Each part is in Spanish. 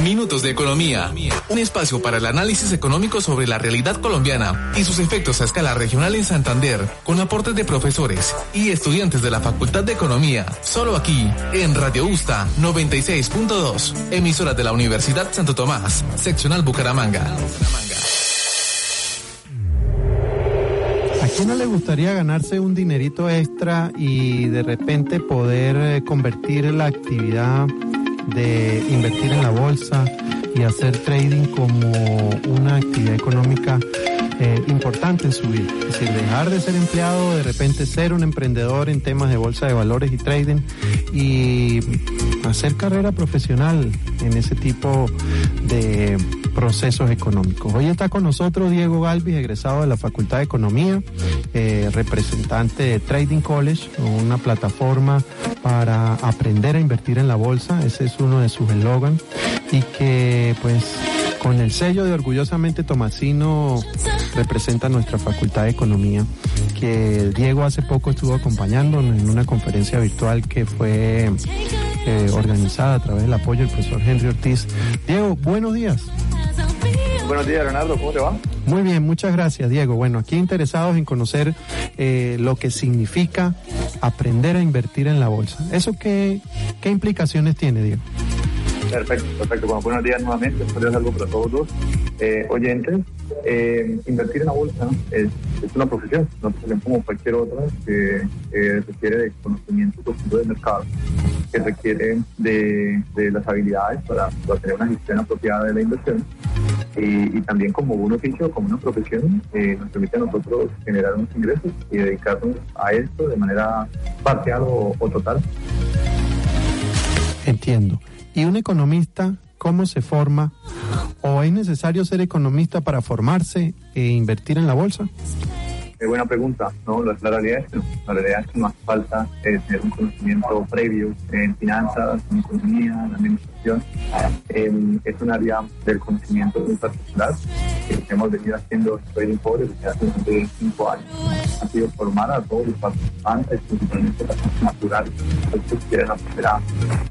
Minutos de Economía, un espacio para el análisis económico sobre la realidad colombiana y sus efectos a escala regional en Santander, con aportes de profesores y estudiantes de la Facultad de Economía, solo aquí, en Radio Usta 96.2, emisora de la Universidad Santo Tomás, seccional Bucaramanga. ¿A quién no le gustaría ganarse un dinerito extra y de repente poder eh, convertir la actividad de invertir en la bolsa y hacer trading como una actividad económica eh, importante en su vida. Es decir, dejar de ser empleado, de repente ser un emprendedor en temas de bolsa de valores y trading y hacer carrera profesional en ese tipo de procesos económicos. Hoy está con nosotros Diego Galvis, egresado de la Facultad de Economía, eh, representante de Trading College, una plataforma para aprender a invertir en la bolsa. Ese es uno de sus eslogans y que pues con el sello de orgullosamente Tomasino representa nuestra Facultad de Economía, que Diego hace poco estuvo acompañando en una conferencia virtual que fue eh, organizada a través del apoyo del profesor Henry Ortiz. Diego, buenos días. Buenos días, Leonardo, ¿cómo te va? Muy bien, muchas gracias, Diego. Bueno, aquí interesados en conocer eh, lo que significa aprender a invertir en la bolsa. ¿Eso qué, qué implicaciones tiene, Diego? Perfecto, perfecto. Bueno, buenos días nuevamente. Es algo para todos los eh, oyentes. Eh, invertir en la bolsa es, es, una profesión, una profesión como cualquier otra que requiere de conocimiento profundo del mercado, que requiere de, de las habilidades para, para, tener una gestión apropiada de la inversión y, también como un oficio, como una profesión, eh, nos permite a nosotros generar unos ingresos y dedicarnos a esto de manera parcial o total. Entiendo. ¿Y un economista cómo se forma? ¿O es necesario ser economista para formarse e invertir en la bolsa? Es buena pregunta, ¿no? La, realidad es que no. La realidad es que no hace falta eh, tener un conocimiento previo en finanzas, en economía, en administración. Eh, es un área del conocimiento muy particular que hemos venido haciendo trading por desde hace 25 años. Ha sido formar a todos los participantes, principalmente personas naturales, que quieren aprender a,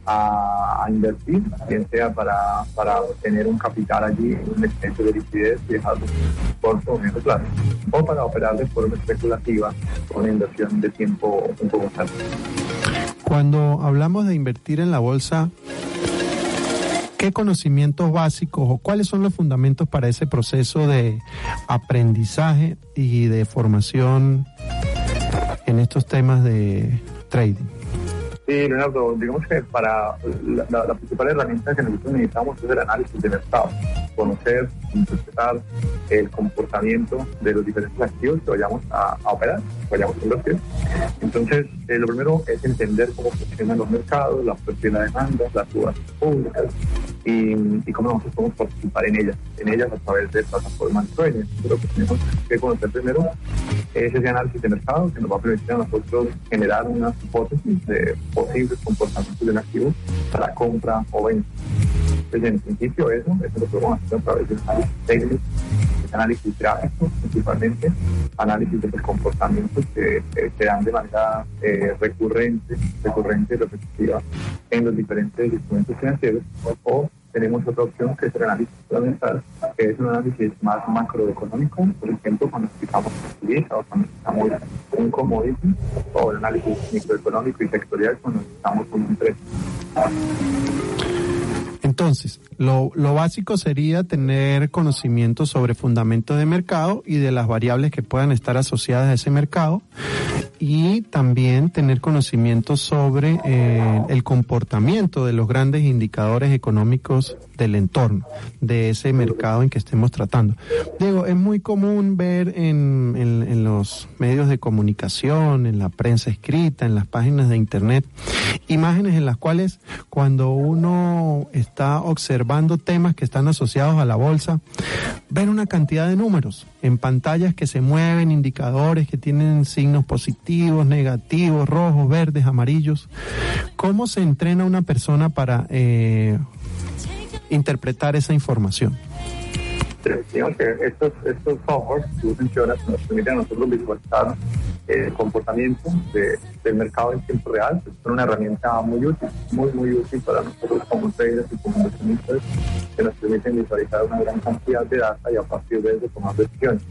a, a, invertir, bien sea para, para tener un capital allí, un excedente de liquidez y dejarlo corto o medio plazo, o para operar de forma especulativa con inversión de tiempo un poco más alto. Cuando hablamos de invertir en la bolsa, ¿qué conocimientos básicos o cuáles son los fundamentos para ese proceso de aprendizaje y de formación en estos temas de trading? Sí, Leonardo, digamos que para la, la, la principal herramienta que nosotros necesitamos es el análisis de mercado, conocer, interpretar el comportamiento de los diferentes activos que vayamos a, operar, vayamos a invertir. Entonces, eh, lo primero es entender cómo funcionan los mercados, la oferta y la demanda, las subas públicas y, y, cómo nosotros podemos participar en ellas, en ellas a través de plataformas trading. Lo que tenemos que conocer primero es ese análisis de mercado que nos va a permitir a nosotros generar unas hipótesis de posibles comportamientos del activo para compra o venta. Entonces, en principio, eso, eso lo podemos hacer a través de análisis técnico, análisis gráfico, principalmente, análisis de los comportamientos que eh, se dan de manera eh, recurrente, recurrente y repetitiva en los diferentes instrumentos financieros, o tenemos otra opción que es el análisis fundamental, que es un análisis más macroeconómico, por ejemplo, cuando explicamos o cuando necesitamos un commodity, o el análisis microeconómico y sectorial cuando necesitamos una empresa. Entonces, lo, lo, básico sería tener conocimiento sobre fundamentos de mercado y de las variables que puedan estar asociadas a ese mercado y también tener conocimiento sobre eh, el comportamiento de los grandes indicadores económicos del entorno, de ese mercado en que estemos tratando. Diego, es muy común ver en, en, los medios de comunicación, en la prensa escrita, en las páginas de internet, imágenes en las cuales cuando uno está observando temas que están asociados a la bolsa, ven una cantidad de números en pantallas que se mueven, indicadores que tienen signos positivos, negativos, rojos, verdes, amarillos. ¿Cómo se entrena una persona para eh, interpretar esa información. Digamos que estos, estos softwares que tú mencionas nos permiten a nosotros visualizar el comportamiento del mercado en tiempo real. Es una herramienta muy útil, muy, muy útil para nosotros como traders y como inversionistas que nos permiten visualizar una gran cantidad de data y a partir de eso tomar decisiones.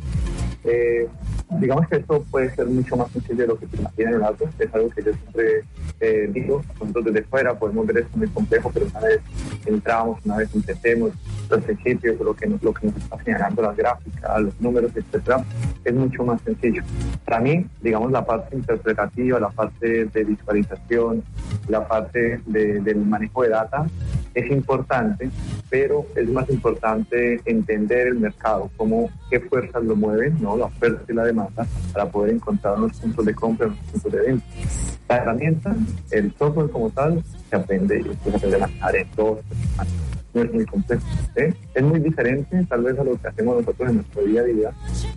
Eh, digamos que esto puede ser mucho más sencillo de lo que se imagina en el auto. Es algo que yo siempre eh, digo. Nosotros desde fuera podemos ver esto muy complejo, pero una vez entramos, una vez entendemos los principios, lo que, lo que nos está señalando las gráficas, los números, etcétera, es mucho más sencillo. Para mí, digamos, la parte interpretativa, la parte de visualización, la parte del manejo de data es importante, pero es más importante entender el mercado, cómo, qué fuerzas lo mueven, ¿no? la oferta y la demanda, para poder encontrar unos puntos de compra, unos puntos de venta. La herramienta, el software como tal, se aprende, se aprende a manejar en dos, no es muy complejo. ¿eh? Es muy diferente tal vez a lo que hacemos nosotros en nuestro día a día,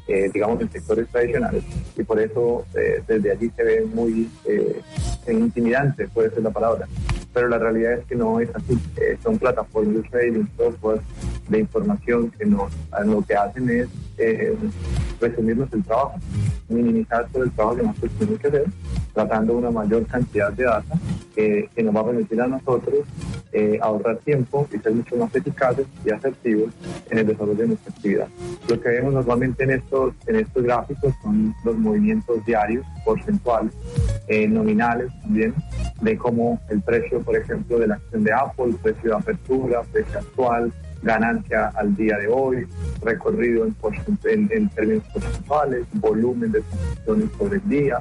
eh, digamos en sectores tradicionales, y por eso eh, desde allí se ve muy intimidante, puede ser la palabra. Pero la realidad es que no es así. son plataformas de software de información que nos, lo que hacen es resumirnos el trabajo, minimizar todo el trabajo que nosotros tenemos que hacer, tratando una mayor cantidad de data que nos va a permitir a nosotros eh, ahorrar tiempo y ser mucho más eficaces y asertivos en el desarrollo de nuestra actividad. Lo que vemos normalmente en estos, en estos gráficos son los movimientos diarios, porcentuales, eh, nominales también, de cómo el precio, por ejemplo, de la acción de Apple, precio de apertura, precio actual, ganancia al día de hoy, recorrido en, en, términos porcentuales, volumen de transacciones sobre el día,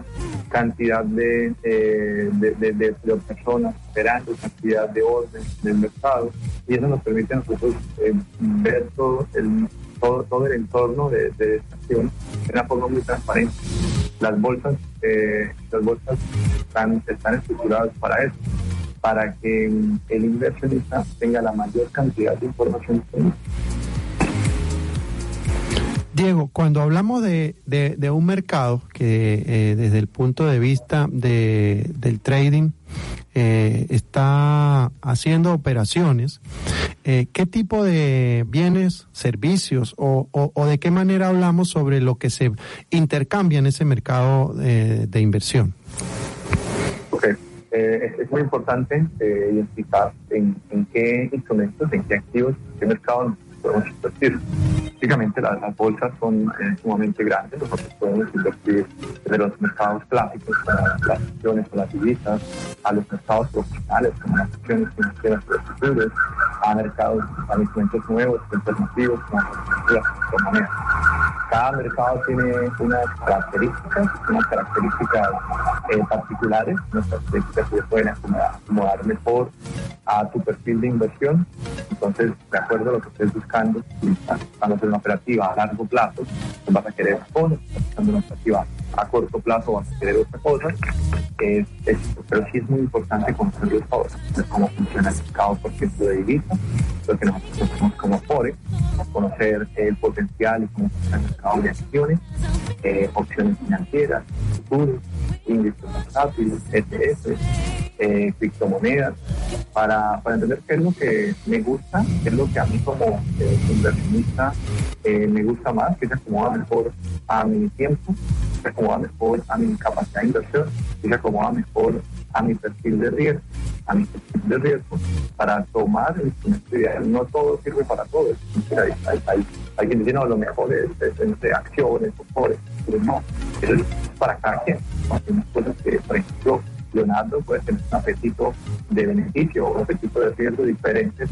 cantidad de, eh, de, personas esperando, cantidad de orden del mercado, y eso nos permite a nosotros eh, ver todo el, todo, todo el entorno de, de esta acción de una forma muy transparente. Las bolsas, eh, las bolsas están, están estructuradas para eso para que el inversionista tenga la mayor cantidad de información Diego, cuando hablamos de, de, un mercado que eh, desde el punto de vista de, del trading eh, está haciendo operaciones, eh, ¿qué tipo de bienes, servicios o, o, de qué manera hablamos sobre lo que se intercambia en ese mercado de inversión? Eh, es, muy importante eh, identificar en, qué instrumentos, en qué activos, en qué mercados podemos invertir. Básicamente las, bolsas son eh, sumamente grandes, nosotros podemos invertir desde los mercados clásicos como las acciones o las divisas, a los mercados profesionales como las acciones financieras los futuros, a mercados, a instrumentos nuevos, alternativos como las criptomonedas cada mercado tiene unas características, unas características eh, particulares, unas características que pueden acomodar, mejor a tu perfil de inversión. Entonces, de acuerdo a lo que estés buscando, si estás buscando hacer una operativa a largo plazo, pues vas a querer una cosa, si estás buscando una operativa a corto plazo vas a querer otra cosa. Es, pero sí es muy importante conocer los favores, cómo funciona el mercado por ejemplo de divisa, lo que nosotros conocemos como Forex, conocer el potencial y cómo funciona el mercado de acciones, eh, opciones financieras, futuros, índices rápidos, ETF, eh, criptomonedas, para, para, entender qué es lo que me gusta, qué es lo que a mí como eh, inversionista me gusta más, que se acomoda mejor a mi tiempo, se mejor a mi capacidad de inversión y se acomoda mejor a mi perfil de riesgo, a mi perfil de riesgo para tomar el instrumento. No todo sirve para todo. Hay, hay, hay, hay quien dice, no, lo mejor es, entre acciones, o pero no, es para cada quien. Que, por ejemplo, Leonardo puede tener un apetito de beneficio o un apetito de riesgo diferente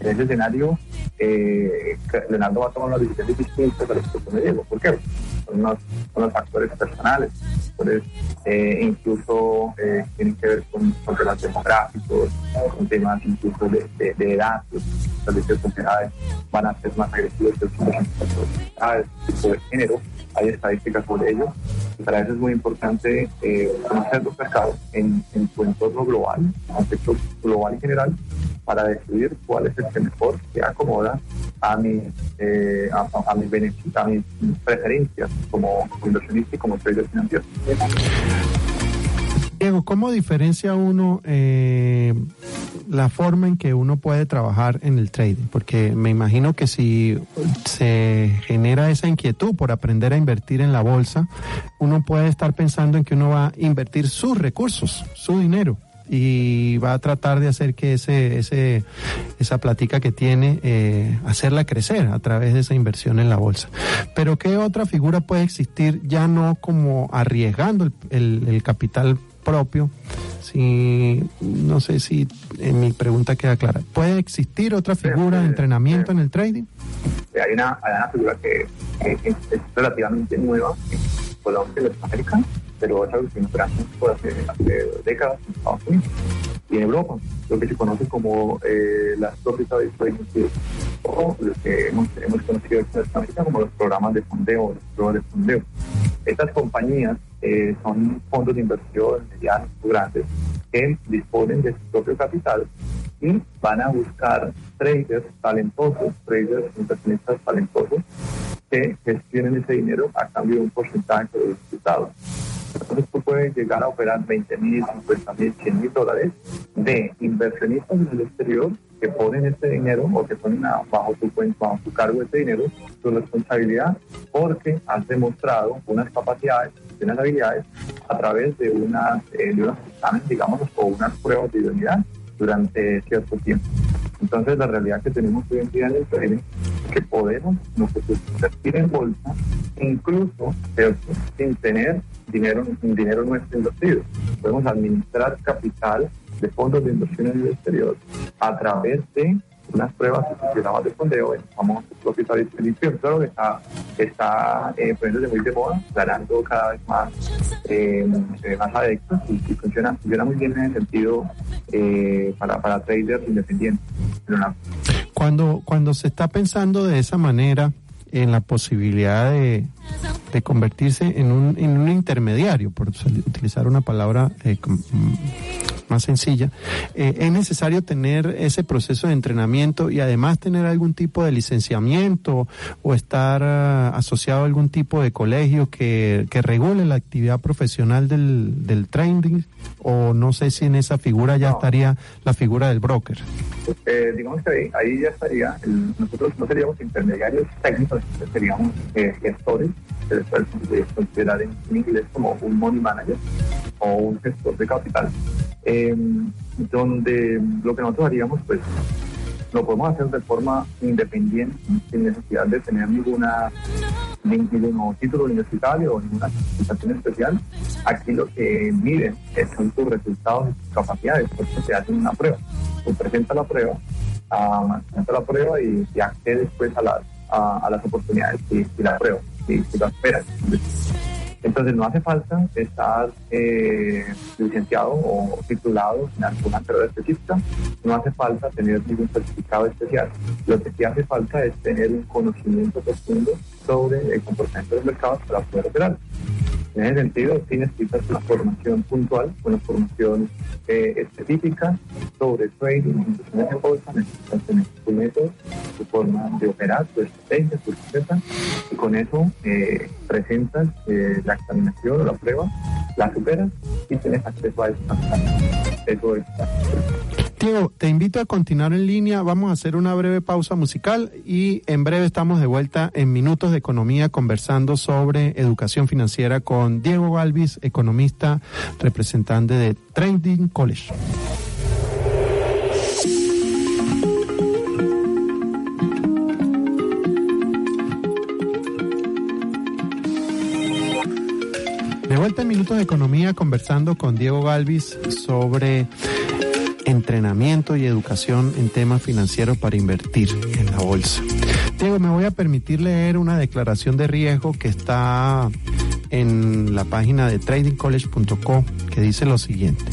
En ese escenario, eh, Leonardo va a tomar unas decisiones distintas a las que me Diego. ¿Por qué? Son los factores personales, factores eh, incluso eh, tienen que ver con, con demográficos, con temas incluso de, de, de edad, pues, van a ser más agresivos que otras tipo de género, hay estadísticas sobre ello. Y para eso es muy importante eh, conocer los mercados en, en su entorno global, contexto global y general, para decidir cuál es el que mejor se acomoda a mis, eh, a, a, mis beneficios, a mis preferencias como inversionista y como trader financiero. Diego, ¿cómo diferencia uno eh, la forma en que uno puede trabajar en el trading? Porque me imagino que si se genera esa inquietud por aprender a invertir en la bolsa, uno puede estar pensando en que uno va a invertir sus recursos, su dinero y va a tratar de hacer que ese, ese, esa platica que tiene, eh, hacerla crecer a través de esa inversión en la bolsa. Pero ¿qué otra figura puede existir ya no como arriesgando el, el, el capital propio? Si, no sé si en mi pregunta queda clara. ¿Puede existir otra figura de entrenamiento en el trading? Hay una, hay una figura que, que, que es relativamente nueva Colombia Latinoamérica pero es algo que nos por hace, hace décadas en Estados Unidos y en Europa, lo que se conoce como eh, las Profitable Trading o lo que hemos, hemos conocido en como los programas de fondeo, los programas de fondeo. Estas compañías eh, son fondos de inversión medianos o grandes que disponen de su propio capital y van a buscar traders talentosos, traders inversionistas talentosos que gestionen ese dinero a cambio de un porcentaje de resultados. Entonces tú puedes llegar a operar 20 mil, 50 mil, 100 mil dólares de inversionistas en el exterior que ponen ese dinero o que ponen bajo tu cuenta, bajo tu cargo ese dinero, tu responsabilidad, porque has demostrado unas capacidades, unas habilidades a través de unas, eh, digamos, o unas pruebas de idoneidad durante cierto tiempo. Entonces la realidad que tenemos hoy en día en el trading es que podemos nosotros invertir en bolsa incluso sin tener dinero, dinero nuestro invertido. Podemos administrar capital de fondos de inversión en el exterior a través de unas pruebas que se de fondeo, el famoso propietario de predicción. Claro que está, está eh, poniéndose muy de moda, ganando cada vez más, eh, más adeptos y, y, funciona, funciona muy bien en el sentido eh, para, para traders independientes. Cuando, cuando se está pensando de esa manera en la posibilidad de, de convertirse en un, en un intermediario, por utilizar una palabra eh, más sencilla, eh, es necesario tener ese proceso de entrenamiento y además tener algún tipo de licenciamiento o estar uh, asociado a algún tipo de colegio que, que regule la actividad profesional del, del trading o no sé si en esa figura ya no. estaría la figura del broker. Eh, digamos que ahí, ahí ya estaría, el, nosotros no seríamos intermediarios técnicos, seríamos eh, gestores, se les puede considerar en, en inglés como un money manager o un gestor de capital eh, donde lo que nosotros haríamos, pues lo podemos hacer de forma independiente, sin necesidad de tener ninguna ningún título universitario o ninguna certificación especial. Aquí lo que miden son tus resultados y tus capacidades, por eso te hacen una prueba. Tú presentas la prueba, uh, presentas la prueba y, y accedes pues a las, a, las oportunidades y, y la prueba, y, y la esperas. Entonces no hace falta estar eh, licenciado o titulado en alguna carrera específica, no hace falta tener ningún certificado especial. Lo que sí hace falta es tener un conocimiento profundo sobre el comportamiento de los mercados para poder operar. En ese sentido, sí necesitas una formación puntual, una formación eh, específica sobre trading, inversiones en bolsa, necesitas tener tu método, tu forma de operar, tu estrategia, tu receta, y con eso eh, presentas eh, la examinación o la prueba, la superas y tienes acceso a eso. Eso es. Diego, te invito a continuar en línea. Vamos a hacer una breve pausa musical y en breve estamos de vuelta en Minutos de Economía conversando sobre educación financiera con Diego Galvis, economista, representante de Trading College. Vuelta en Minutos de Economía conversando con Diego Galvis sobre entrenamiento y educación en temas financieros para invertir en la bolsa. Diego, me voy a permitir leer una declaración de riesgo que está en la página de tradingcollege.co que dice lo siguiente.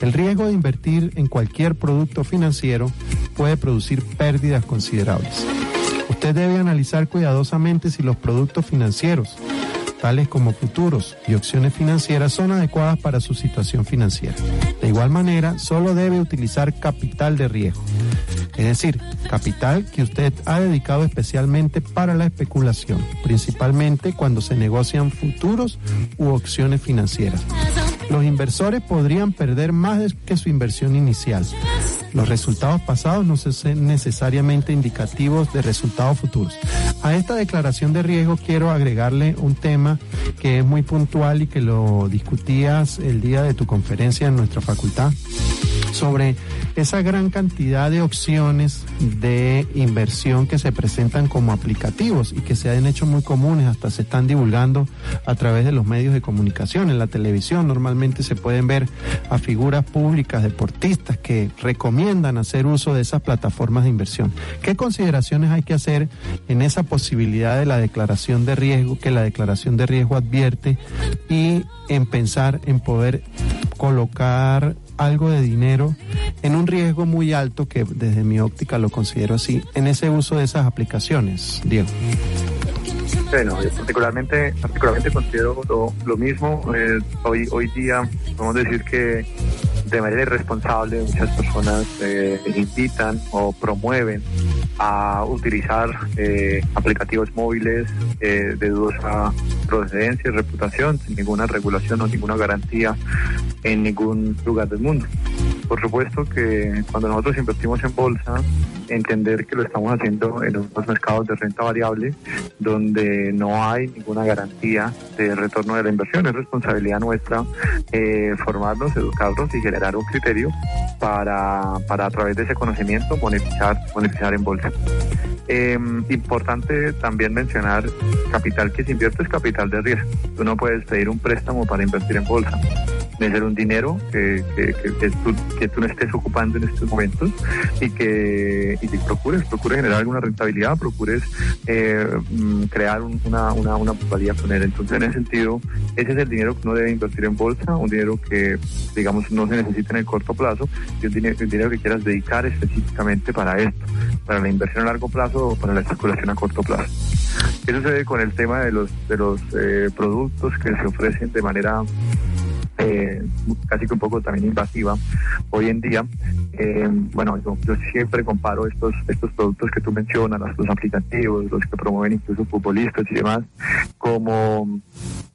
El riesgo de invertir en cualquier producto financiero puede producir pérdidas considerables. Usted debe analizar cuidadosamente si los productos financieros, como futuros y opciones financieras, son adecuadas para su situación financiera. De igual manera, solo debe utilizar capital de riesgo es decir, capital que usted ha dedicado especialmente para la especulación, principalmente cuando se negocian futuros u opciones financieras. Los inversores podrían perder más que su inversión inicial. Los resultados pasados no son necesariamente indicativos de resultados futuros. A esta declaración de riesgo quiero agregarle un tema que es muy puntual y que lo discutías el día de tu conferencia en nuestra facultad sobre esa gran cantidad de opciones de inversión que se presentan como aplicativos y que se han hecho muy comunes, hasta se están divulgando a través de los medios de comunicación. En la televisión normalmente se pueden ver a figuras públicas, deportistas, que recomiendan hacer uso de esas plataformas de inversión. ¿Qué consideraciones hay que hacer en esa posibilidad de la declaración de riesgo, que la declaración de riesgo advierte, y en pensar en poder colocar algo de dinero en un riesgo muy alto, que desde mi óptica lo considero así, en ese uso de esas aplicaciones, Diego. Bueno, yo particularmente, particularmente considero lo, mismo. Eh, hoy, hoy día podemos decir que de manera irresponsable muchas personas eh, invitan o promueven a utilizar eh, aplicativos móviles eh, de dudosa procedencia y reputación sin ninguna regulación o ninguna garantía en ningún lugar del mundo. Por supuesto que cuando nosotros invertimos en bolsa, entender que lo estamos haciendo en unos mercados de renta variable donde no hay ninguna garantía de retorno de la inversión. Es responsabilidad nuestra eh, formarnos, educarnos y generar un criterio para, para a través de ese conocimiento monetizar, monetizar en bolsa. Em, importante también mencionar capital que se invierte es capital de riesgo. Tú no puedes pedir un préstamo para invertir en bolsa de ser un dinero que, que, tú, que, tú, no estés ocupando en estos momentos y que, y que procures, procures generar alguna rentabilidad, procures eh, mm, crear una, una, una con él. Entonces, en ese sentido, ese es el dinero que uno debe invertir en bolsa, un dinero que, digamos, no se necesita en el corto plazo y un dinero, un dinero que quieras dedicar específicamente para esto, para la inversión a largo plazo o para la especulación a corto plazo. Eso se ve con el tema de los, de los eh, productos que se ofrecen de manera casi que un poco también invasiva hoy en día. Eh, bueno, yo, siempre comparo estos, estos productos que tú mencionas, los aplicativos, los que promueven incluso futbolistas y demás, como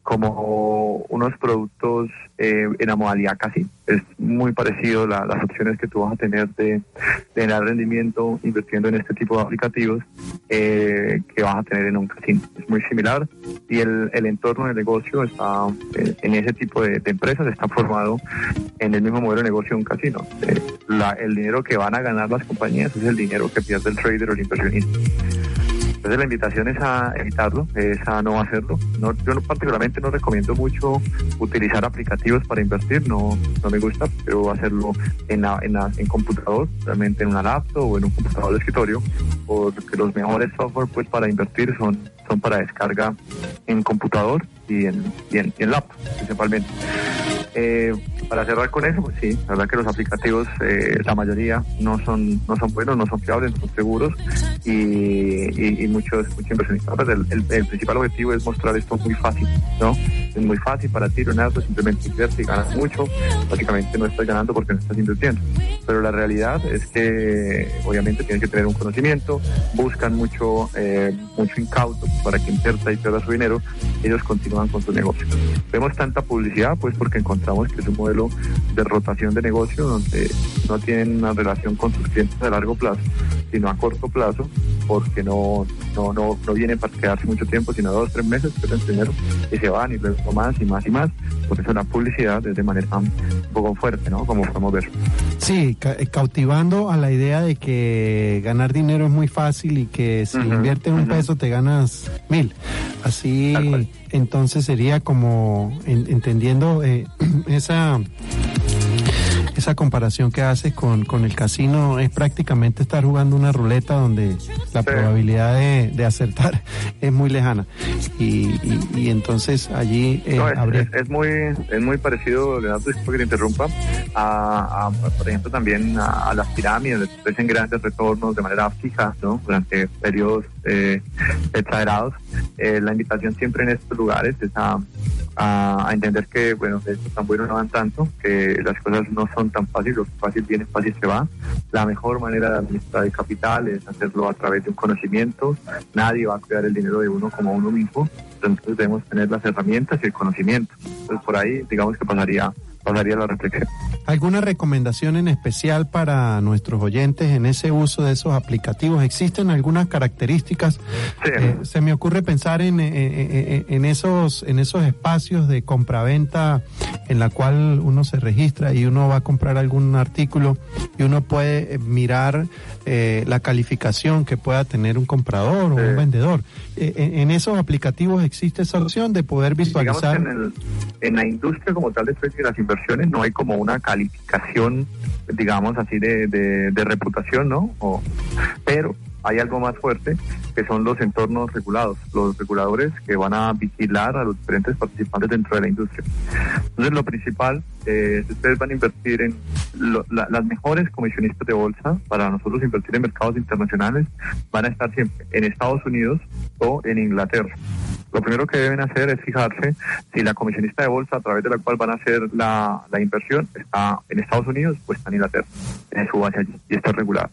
como unos productos eh, en la modalidad casi. Es muy parecido la, las opciones que tú vas a tener de, de rendimiento invirtiendo en este tipo de aplicativos eh, que vas a tener en un casino. Es muy similar y el, el entorno de negocio está eh, en ese tipo de, empresas está formado en el mismo modelo de negocio de un casino. La, el dinero que van a ganar las compañías es el dinero que pierde el trader o el inversionista. Entonces la invitación es a evitarlo, es a no hacerlo. No, yo particularmente no recomiendo mucho utilizar aplicativos para invertir, no, no me gusta, pero hacerlo en, en, en computador, realmente en una laptop o en un computador de escritorio, porque los mejores software pues para invertir son, son para descarga en computador y en, y en laptop principalmente. Eh, para cerrar con eso, pues sí, la verdad que los aplicativos, eh, la mayoría no son, no son buenos, no son fiables, no son seguros y, y, muchos, muchos inversionistas. Pues el, el, principal objetivo es mostrar esto muy fácil, ¿no? Es muy fácil para ti, Leonardo, simplemente invierte y ganas mucho. Básicamente no estás ganando porque no estás invirtiendo. Pero la realidad es que obviamente tienes que tener un conocimiento, buscan mucho, eh, mucho incauto para que invierta y pierda su dinero, ellos continúan con su negocio. Vemos tanta publicidad pues porque encontramos que es un modelo de rotación de negocio donde no tienen una relación con sus clientes a largo plazo, sino a corto plazo, porque no, no, no, no vienen para quedarse mucho tiempo, sino dos, tres meses, pierden dinero y se van y luego más y más y más. Por eso la publicidad es de manera un poco fuerte, ¿no? Como podemos ver. Sí, eh, cautivando a la idea de que ganar dinero es muy fácil y que si inviertes un peso te ganas mil. Así entonces sería como entendiendo eh, esa esa comparación que haces con, con el casino es prácticamente estar jugando una ruleta donde la probabilidad de, de, acertar es muy lejana. Y, y, entonces allí eh, es, muy es muy parecido, Leonardo, que te interrumpa, a, a, por ejemplo también a, las pirámides, que ofrecen grandes retornos de manera fija ¿no? durante periodos eh, exagerados. Eh, la invitación siempre en estos lugares es a, a, entender que, bueno, esto tan bueno no van tanto, que las cosas no son tan fáciles, lo fácil viene, fácil se va. La mejor manera de administrar el capital es hacerlo a través de un conocimiento. Nadie va a cuidar el dinero de uno como uno mismo, entonces debemos tener las herramientas y el conocimiento. Entonces por ahí, digamos que pasaría pasaría la reflexión. ¿Alguna recomendación en especial para nuestros oyentes en ese uso de esos aplicativos? ¿Existen algunas características? Eh, se me ocurre pensar en, en, esos, en esos espacios de compraventa en la cual uno se registra y uno va a comprar algún artículo y uno puede eh, mirar eh, la calificación que pueda tener un comprador o un vendedor. en, esos aplicativos existe esa opción de poder visualizar. En, en, la industria como tal de las inversiones no hay como una calificación, digamos así, de, de, reputación, ¿no? O, pero hay algo más fuerte que son los entornos regulados, los reguladores que van a vigilar a los diferentes participantes dentro de la industria. Entonces, lo principal, eh, ustedes van a invertir en las mejores comisionistas de bolsa, para nosotros invertir en mercados internacionales, van a estar siempre en Estados Unidos o en Inglaterra. Lo primero que deben hacer es fijarse si la comisionista de bolsa a través de la cual van a hacer la, la inversión está en Estados Unidos o está en Inglaterra, en su base allí, y está regulado.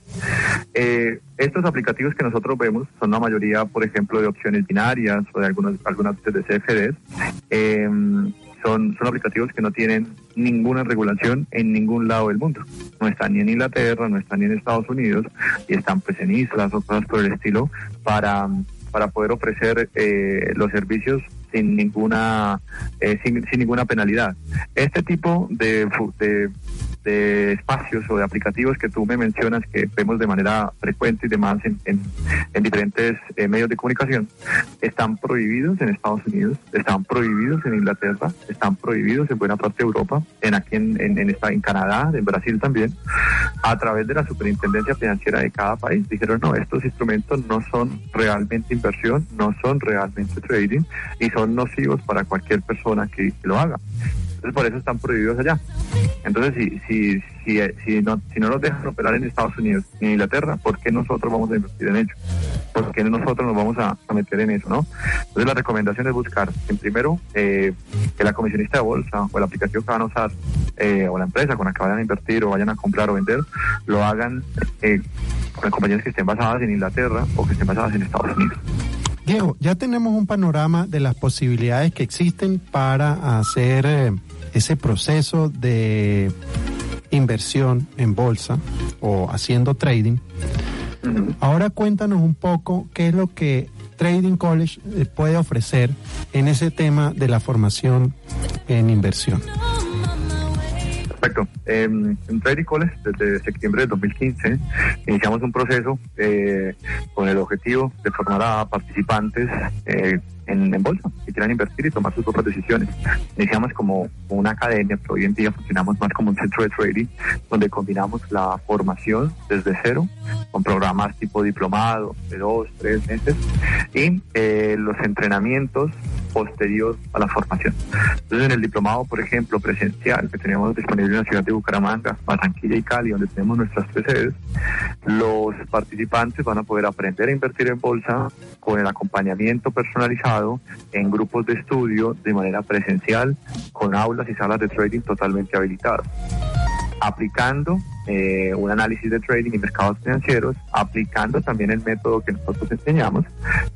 Eh, estos aplicativos que nosotros vemos son la mayoría, por ejemplo, de opciones binarias o de algunas, algunas de CFDs. Eh, son, son aplicativos que no tienen ninguna regulación en ningún lado del mundo. No están ni en Inglaterra, no están ni en Estados Unidos y están pues en islas o cosas por el estilo para para poder ofrecer eh, los servicios sin ninguna eh, sin, ninguna penalidad. Este tipo de de espacios o de aplicativos que tú me mencionas que vemos de manera frecuente y demás en, en, diferentes eh, medios de comunicación, están prohibidos en Estados Unidos, están prohibidos en Inglaterra, están prohibidos en buena parte de Europa, en aquí en, en, en Canadá, en Brasil también, a través de la superintendencia financiera de cada país. Dijeron, no, estos instrumentos no son realmente inversión, no son realmente trading y son nocivos para cualquier persona que lo haga. Entonces por eso están prohibidos allá. Entonces si, si, si, si, no, si no los dejan operar en Estados Unidos ni en Inglaterra, ¿por qué nosotros vamos a invertir en ello? ¿Por qué nosotros nos vamos a, meter en eso? ¿no? Entonces la recomendación es buscar, en primero, eh, que la comisionista de bolsa o la aplicación que van a usar eh, o la empresa con la que vayan a invertir o vayan a comprar o vender, lo hagan eh, con compañías que estén basadas en Inglaterra o que estén basadas en Estados Unidos. Diego, ya tenemos un panorama de las posibilidades que existen para hacer eh, ese proceso de inversión en bolsa o haciendo trading. Ahora cuéntanos un poco qué es lo que Trading College eh, puede ofrecer en ese tema de la formación en inversión. Perfecto. en Trading desde septiembre de 2015, iniciamos un proceso eh, con el objetivo de formar a participantes eh, en, bolsa, que quieran invertir y tomar sus propias decisiones. Iniciamos como una academia, pero hoy en día funcionamos más como un centro de trading, donde combinamos la formación desde cero, con programas tipo diplomado de dos, tres meses, y eh, los entrenamientos posterior a la formación. Entonces, en el diplomado, por ejemplo, presencial que tenemos disponible en la ciudad de Bucaramanga, Barranquilla y Cali, donde tenemos nuestras tres sedes, los participantes van a poder aprender a invertir en bolsa con el acompañamiento personalizado en grupos de estudio de manera presencial, con aulas y salas de trading totalmente habilitadas aplicando eh, un análisis de trading y mercados financieros, aplicando también el método que nosotros enseñamos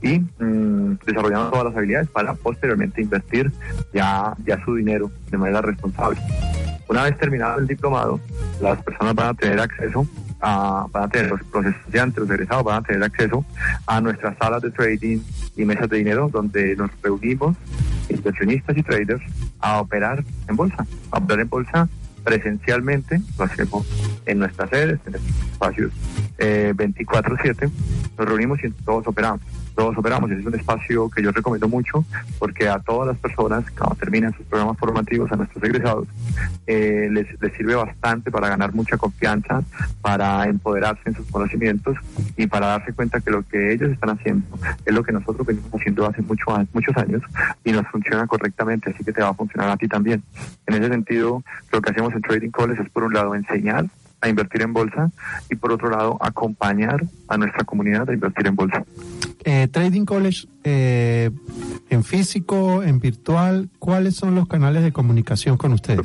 y mm, desarrollando todas las habilidades para posteriormente invertir ya, ya su dinero de manera responsable. Una vez terminado el diplomado, las personas van a tener acceso a, van a tener los, los los egresados van a tener acceso a nuestras salas de trading y mesas de dinero donde nos reunimos inversionistas y traders a operar en bolsa, a operar en bolsa presencialmente, lo hacemos en nuestras sedes, en espacios 24/7, nos reunimos y todos operamos todos operamos. Es un espacio que yo recomiendo mucho porque a todas las personas, cuando terminan sus programas formativos, a nuestros egresados, eh, les, sirve bastante para ganar mucha confianza, para empoderarse en sus conocimientos y para darse cuenta que lo que ellos están haciendo es lo que nosotros venimos haciendo hace mucho, muchos años y nos funciona correctamente, así que te va a funcionar a ti también. En ese sentido, lo que hacemos en Trading Calls es por un lado enseñar a invertir en bolsa y por otro lado acompañar a nuestra comunidad a invertir en bolsa. Eh, Trading College eh, en físico, en virtual, ¿cuáles son los canales de comunicación con ustedes?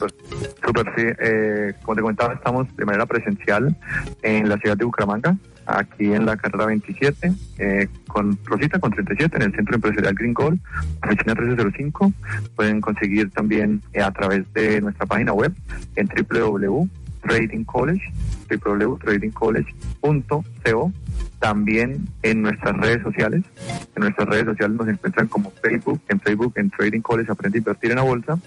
Super, sí. Eh, como te comentaba, estamos de manera presencial en la ciudad de Bucaramanga, aquí en la carrera 27, eh, con Rosita, con 37, en el Centro Empresarial Green Gold, oficina 1305. Pueden conseguir también eh, a través de nuestra página web en www Trading College, www.tradingcollege.co. También en nuestras redes sociales. En nuestras redes sociales nos encuentran como Facebook, en Facebook, en Trading College Aprende a Invertir en la Bolsa.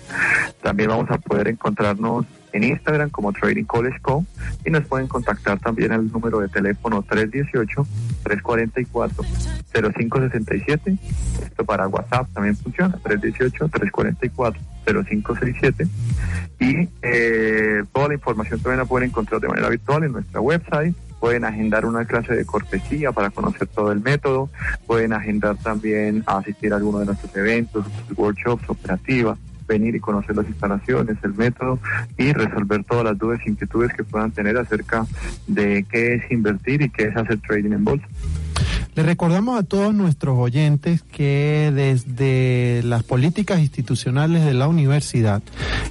También vamos a poder encontrarnos en Instagram como Trading College Co. Y nos pueden contactar también al número de teléfono 318-344-0567. Esto para WhatsApp también funciona, 318-344-0567. Y eh, toda la información también la pueden encontrar de manera virtual en nuestra website pueden agendar una clase de cortesía para conocer todo el método, pueden agendar también a asistir a alguno de nuestros eventos, workshops, operativas, venir y conocer las instalaciones, el método y resolver todas las dudas e inquietudes que puedan tener acerca de qué es invertir y qué es hacer trading en bolsa. Le recordamos a todos nuestros oyentes que desde las políticas institucionales de la universidad,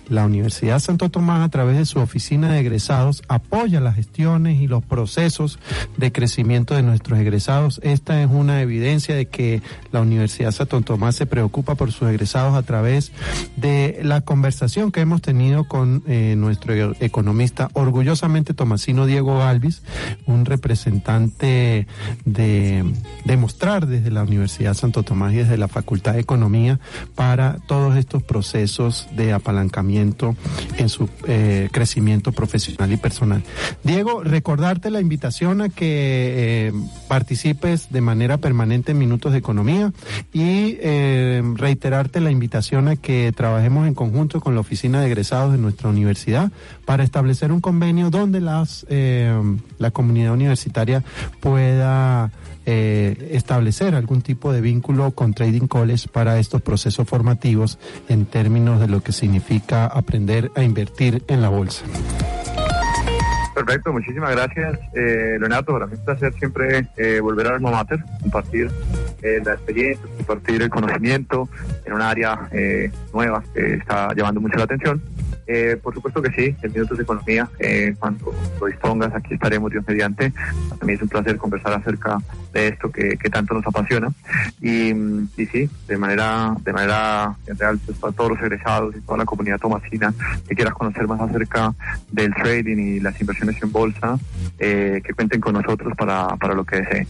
la Universidad Santo Tomás a través de su oficina de egresados apoya las gestiones y los procesos de crecimiento de nuestros egresados. Esta es una evidencia de que la Universidad Santo Tomás se preocupa por sus egresados a través de la conversación que hemos tenido con eh, nuestro economista orgullosamente tomasino Diego Alvis, un representante de demostrar desde la Universidad Santo Tomás y desde la Facultad de Economía para todos estos procesos de apalancamiento en su eh, crecimiento profesional y personal. Diego, recordarte la invitación a que eh, participes de manera permanente en Minutos de Economía y eh, reiterarte la invitación a que trabajemos en conjunto con la Oficina de Egresados de nuestra universidad para establecer un convenio donde las, la comunidad universitaria pueda eh, establecer algún tipo de vínculo con Trading College para estos procesos formativos en términos de lo que significa aprender a invertir en la bolsa. Perfecto, muchísimas gracias, eh, Leonardo. Para mí es un placer siempre eh, volver al alma mater, compartir eh, la experiencia, compartir el conocimiento en un área eh, nueva que está llamando mucho la atención. Eh, por supuesto que sí, en Minutos de Economía, eh, cuando lo dispongas, aquí estaremos Dios mediante. Para mí es un placer conversar acerca de esto que, que tanto nos apasiona. Y, y, sí, de manera, de manera real, pues, para todos los egresados y toda la comunidad tomasina que quieras conocer más acerca del trading y las inversiones en bolsa, eh, que cuenten con nosotros para, para lo que deseen.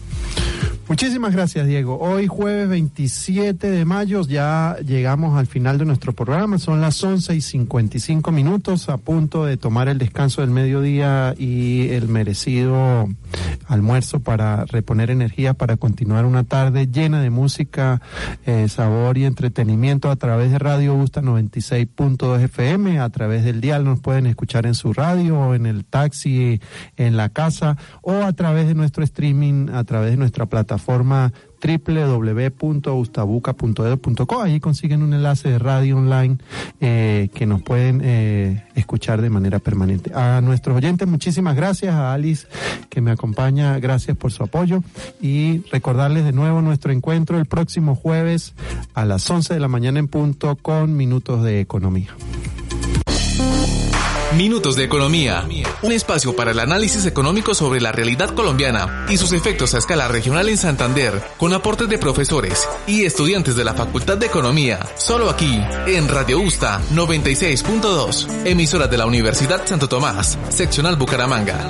Muchísimas gracias, Diego. Hoy jueves 27 de mayo ya llegamos al final de nuestro programa. Son las 11 y 55 minutos a punto de tomar el descanso del mediodía y el merecido almuerzo para reponer energía para continuar una tarde llena de música, eh, sabor y entretenimiento a través de Radio Busta 96.2 FM. A través del dial nos pueden escuchar en su radio, en el taxi, en la casa o a través de nuestro streaming, a través de nuestra plataforma www.ustabuca.edu.co. Allí consiguen un enlace de radio online eh, que nos pueden eh, escuchar de manera permanente. A nuestros oyentes, muchísimas gracias. A Alice que me acompaña, gracias por su apoyo. Y recordarles de nuevo nuestro encuentro el próximo jueves a las 11 de la mañana en punto con Minutos de Economía. Minutos de Economía, un espacio para el análisis económico sobre la realidad colombiana y sus efectos a escala regional en Santander, con aportes de profesores y estudiantes de la Facultad de Economía, solo aquí, en Radio Usta 96.2, emisora de la Universidad Santo Tomás, seccional Bucaramanga.